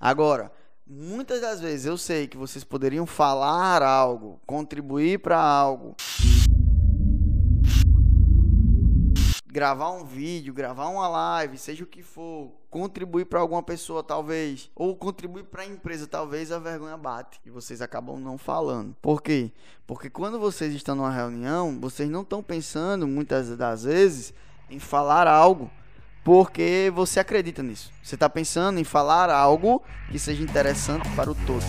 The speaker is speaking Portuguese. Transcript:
Agora, muitas das vezes eu sei que vocês poderiam falar algo, contribuir para algo, gravar um vídeo, gravar uma live, seja o que for, contribuir para alguma pessoa talvez, ou contribuir para a empresa, talvez a vergonha bate e vocês acabam não falando. Por quê? Porque quando vocês estão numa reunião, vocês não estão pensando muitas das vezes em falar algo porque você acredita nisso. Você está pensando em falar algo que seja interessante para o todo.